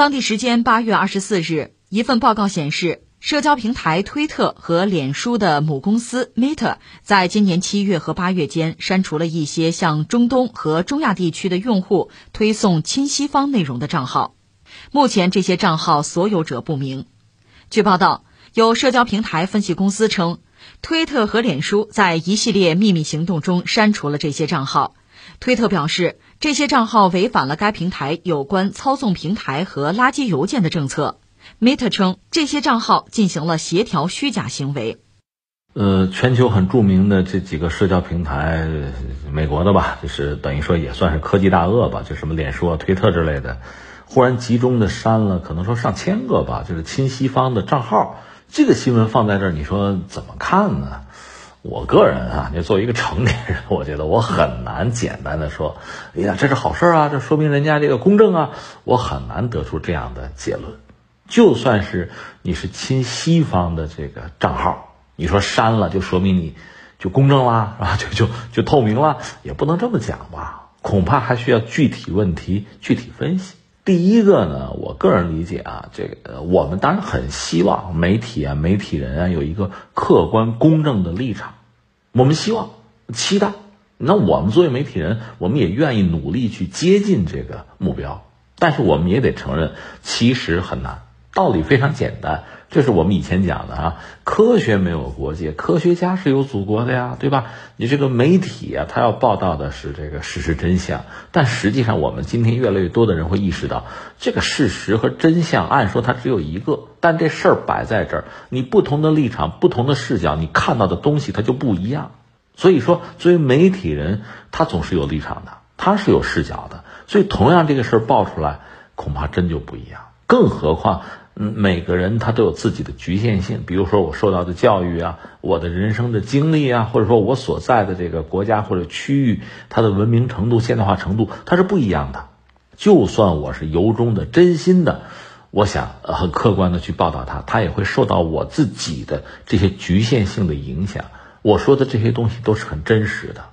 当地时间八月二十四日，一份报告显示，社交平台推特和脸书的母公司 Meta 在今年七月和八月间删除了一些向中东和中亚地区的用户推送亲西方内容的账号。目前，这些账号所有者不明。据报道，有社交平台分析公司称，推特和脸书在一系列秘密行动中删除了这些账号。推特表示，这些账号违反了该平台有关操纵平台和垃圾邮件的政策。Meta 称，这些账号进行了协调虚假行为。呃，全球很著名的这几个社交平台，美国的吧，就是等于说也算是科技大鳄吧，就什么脸书啊、推特之类的，忽然集中的删了，可能说上千个吧，就是亲西方的账号。这个新闻放在这儿，你说怎么看呢？我个人啊，就作为一个成年人，我觉得我很难简单的说，哎呀，这是好事啊，这说明人家这个公正啊，我很难得出这样的结论。就算是你是亲西方的这个账号，你说删了就说明你就公正啦，是吧？就就就透明了，也不能这么讲吧？恐怕还需要具体问题具体分析。第一个呢，我个人理解啊，这个我们当然很希望媒体啊、媒体人啊有一个客观公正的立场，我们希望、期待。那我们作为媒体人，我们也愿意努力去接近这个目标，但是我们也得承认，其实很难。道理非常简单。这是我们以前讲的啊，科学没有国界，科学家是有祖国的呀，对吧？你这个媒体啊，他要报道的是这个事实真相，但实际上我们今天越来越多的人会意识到，这个事实和真相，按说它只有一个，但这事儿摆在这儿，你不同的立场、不同的视角，你看到的东西它就不一样。所以说，作为媒体人，他总是有立场的，他是有视角的，所以同样这个事儿爆出来，恐怕真就不一样。更何况。嗯，每个人他都有自己的局限性，比如说我受到的教育啊，我的人生的经历啊，或者说我所在的这个国家或者区域，它的文明程度、现代化程度，它是不一样的。就算我是由衷的、真心的，我想很客观的去报道它，它也会受到我自己的这些局限性的影响。我说的这些东西都是很真实的，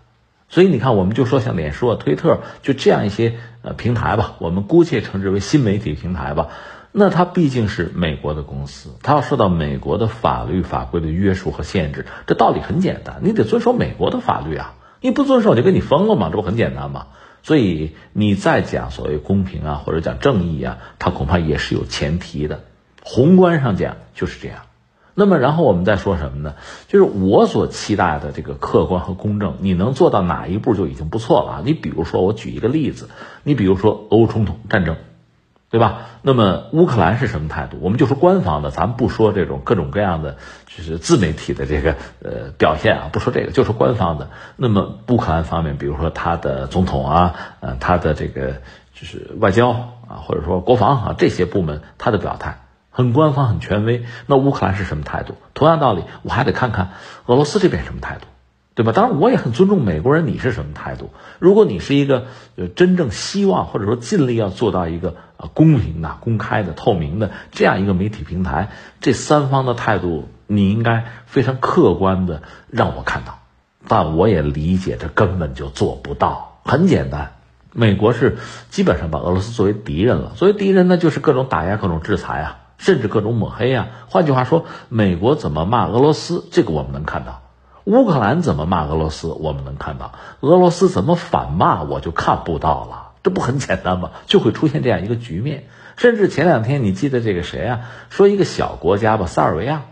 所以你看，我们就说像脸书啊、推特，就这样一些呃平台吧，我们姑且称之为新媒体平台吧。那它毕竟是美国的公司，它要受到美国的法律法规的约束和限制。这道理很简单，你得遵守美国的法律啊！你不遵守就给你封了嘛，这不很简单吗？所以你再讲所谓公平啊，或者讲正义啊，它恐怕也是有前提的。宏观上讲就是这样。那么然后我们再说什么呢？就是我所期待的这个客观和公正，你能做到哪一步就已经不错了啊。你比如说，我举一个例子，你比如说俄乌冲突战争。对吧？那么乌克兰是什么态度？我们就说官方的，咱不说这种各种各样的，就是自媒体的这个呃表现啊，不说这个，就说官方的。那么乌克兰方面，比如说他的总统啊，呃，他的这个就是外交啊，或者说国防啊这些部门，他的表态很官方、很权威。那乌克兰是什么态度？同样道理，我还得看看俄罗斯这边什么态度。对吧？当然，我也很尊重美国人。你是什么态度？如果你是一个呃真正希望或者说尽力要做到一个呃公平的、公开的、透明的这样一个媒体平台，这三方的态度你应该非常客观的让我看到。但我也理解，这根本就做不到。很简单，美国是基本上把俄罗斯作为敌人了。作为敌人呢，就是各种打压、各种制裁啊，甚至各种抹黑啊。换句话说，美国怎么骂俄罗斯，这个我们能看到。乌克兰怎么骂俄罗斯，我们能看到；俄罗斯怎么反骂，我就看不到了。这不很简单吗？就会出现这样一个局面。甚至前两天，你记得这个谁啊？说一个小国家吧，塞尔维亚，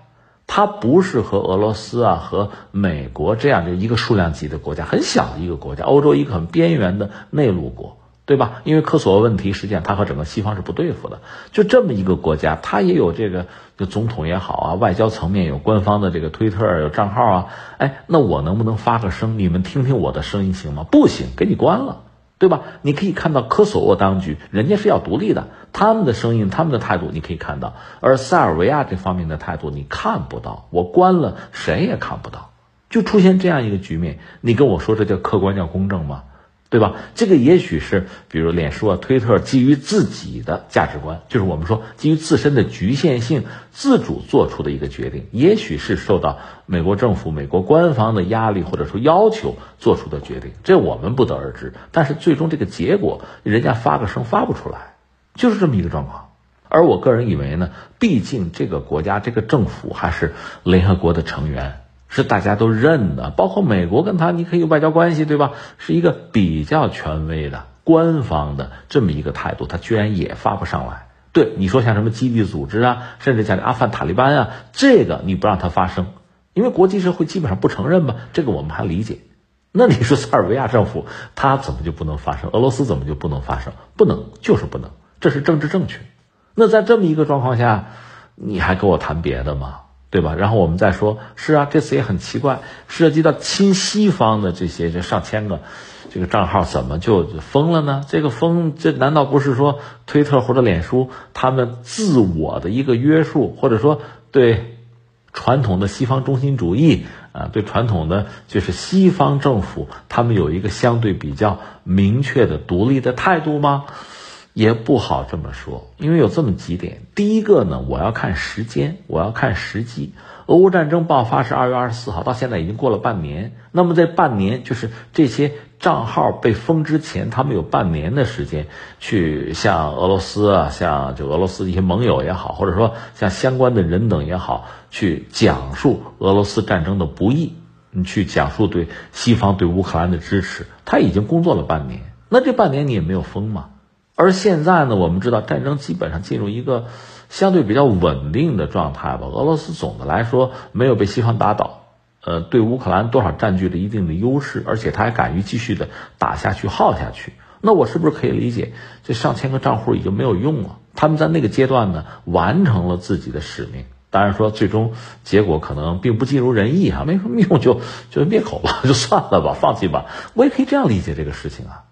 它不是和俄罗斯啊、和美国这样的一个数量级的国家，很小的一个国家，欧洲一个很边缘的内陆国。对吧？因为科索沃问题，实际上它和整个西方是不对付的。就这么一个国家，它也有这个，就总统也好啊，外交层面有官方的这个推特有账号啊。哎，那我能不能发个声？你们听听我的声音行吗？不行，给你关了，对吧？你可以看到科索沃当局，人家是要独立的，他们的声音、他们的态度你可以看到，而塞尔维亚这方面的态度你看不到。我关了，谁也看不到，就出现这样一个局面。你跟我说这叫客观叫公正吗？对吧？这个也许是，比如脸书啊、推特基于自己的价值观，就是我们说基于自身的局限性自主做出的一个决定，也许是受到美国政府、美国官方的压力或者说要求做出的决定，这我们不得而知。但是最终这个结果，人家发个声发不出来，就是这么一个状况。而我个人以为呢，毕竟这个国家这个政府还是联合国的成员，是大家都认的，包括美国跟他你可以有外交关系，对吧？是一个比较权威的官方的这么一个态度，他居然也发不上来。对你说像什么基地组织啊，甚至像阿富汗塔利班啊，这个你不让它发生，因为国际社会基本上不承认嘛，这个我们还理解。那你说塞尔维亚政府他怎么就不能发生？俄罗斯怎么就不能发生？不能，就是不能，这是政治正确。那在这么一个状况下，你还跟我谈别的吗？对吧？然后我们再说，是啊，这次也很奇怪，涉及到亲西方的这些这上千个。这个账号怎么就封了呢？这个封，这难道不是说推特或者脸书他们自我的一个约束，或者说对传统的西方中心主义啊，对传统的就是西方政府，他们有一个相对比较明确的独立的态度吗？也不好这么说，因为有这么几点。第一个呢，我要看时间，我要看时机。俄乌战争爆发是二月二十四号，到现在已经过了半年。那么这半年，就是这些账号被封之前，他们有半年的时间去向俄罗斯啊，向就俄罗斯一些盟友也好，或者说向相关的人等也好，去讲述俄罗斯战争的不易，你去讲述对西方对乌克兰的支持。他已经工作了半年，那这半年你也没有封嘛？而现在呢，我们知道战争基本上进入一个。相对比较稳定的状态吧。俄罗斯总的来说没有被西方打倒，呃，对乌克兰多少占据了一定的优势，而且他还敢于继续的打下去、耗下去。那我是不是可以理解，这上千个账户已经没有用了？他们在那个阶段呢，完成了自己的使命。当然说，最终结果可能并不尽如人意哈，没什么用就就灭口吧，就算了吧，放弃吧。我也可以这样理解这个事情啊。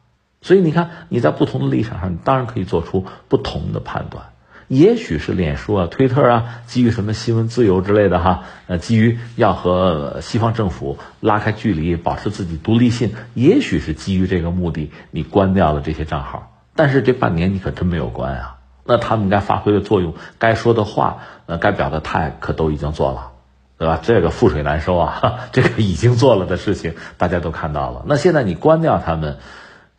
所以你看，你在不同的立场上，你当然可以做出不同的判断。也许是脸书啊、推特啊，基于什么新闻自由之类的哈，呃，基于要和西方政府拉开距离、保持自己独立性，也许是基于这个目的，你关掉了这些账号。但是这半年你可真没有关啊，那他们该发挥的作用、该说的话、呃，该表的态，可都已经做了，对吧？这个覆水难收啊，这个已经做了的事情，大家都看到了。那现在你关掉他们，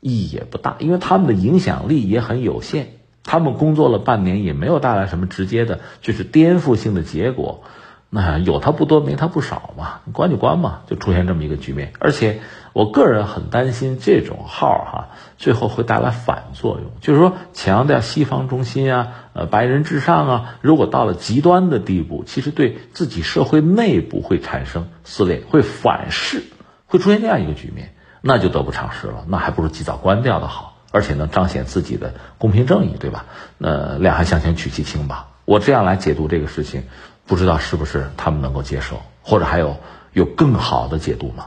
意义也不大，因为他们的影响力也很有限。他们工作了半年，也没有带来什么直接的，就是颠覆性的结果。那有他不多，没他不少嘛，关就关嘛，就出现这么一个局面。而且我个人很担心这种号哈，最后会带来反作用，就是说强调西方中心啊，呃，白人至上啊，如果到了极端的地步，其实对自己社会内部会产生撕裂，会反噬，会出现这样一个局面，那就得不偿失了。那还不如及早关掉的好。而且能彰显自己的公平正义，对吧？那两害相权取其轻吧。我这样来解读这个事情，不知道是不是他们能够接受，或者还有有更好的解读吗？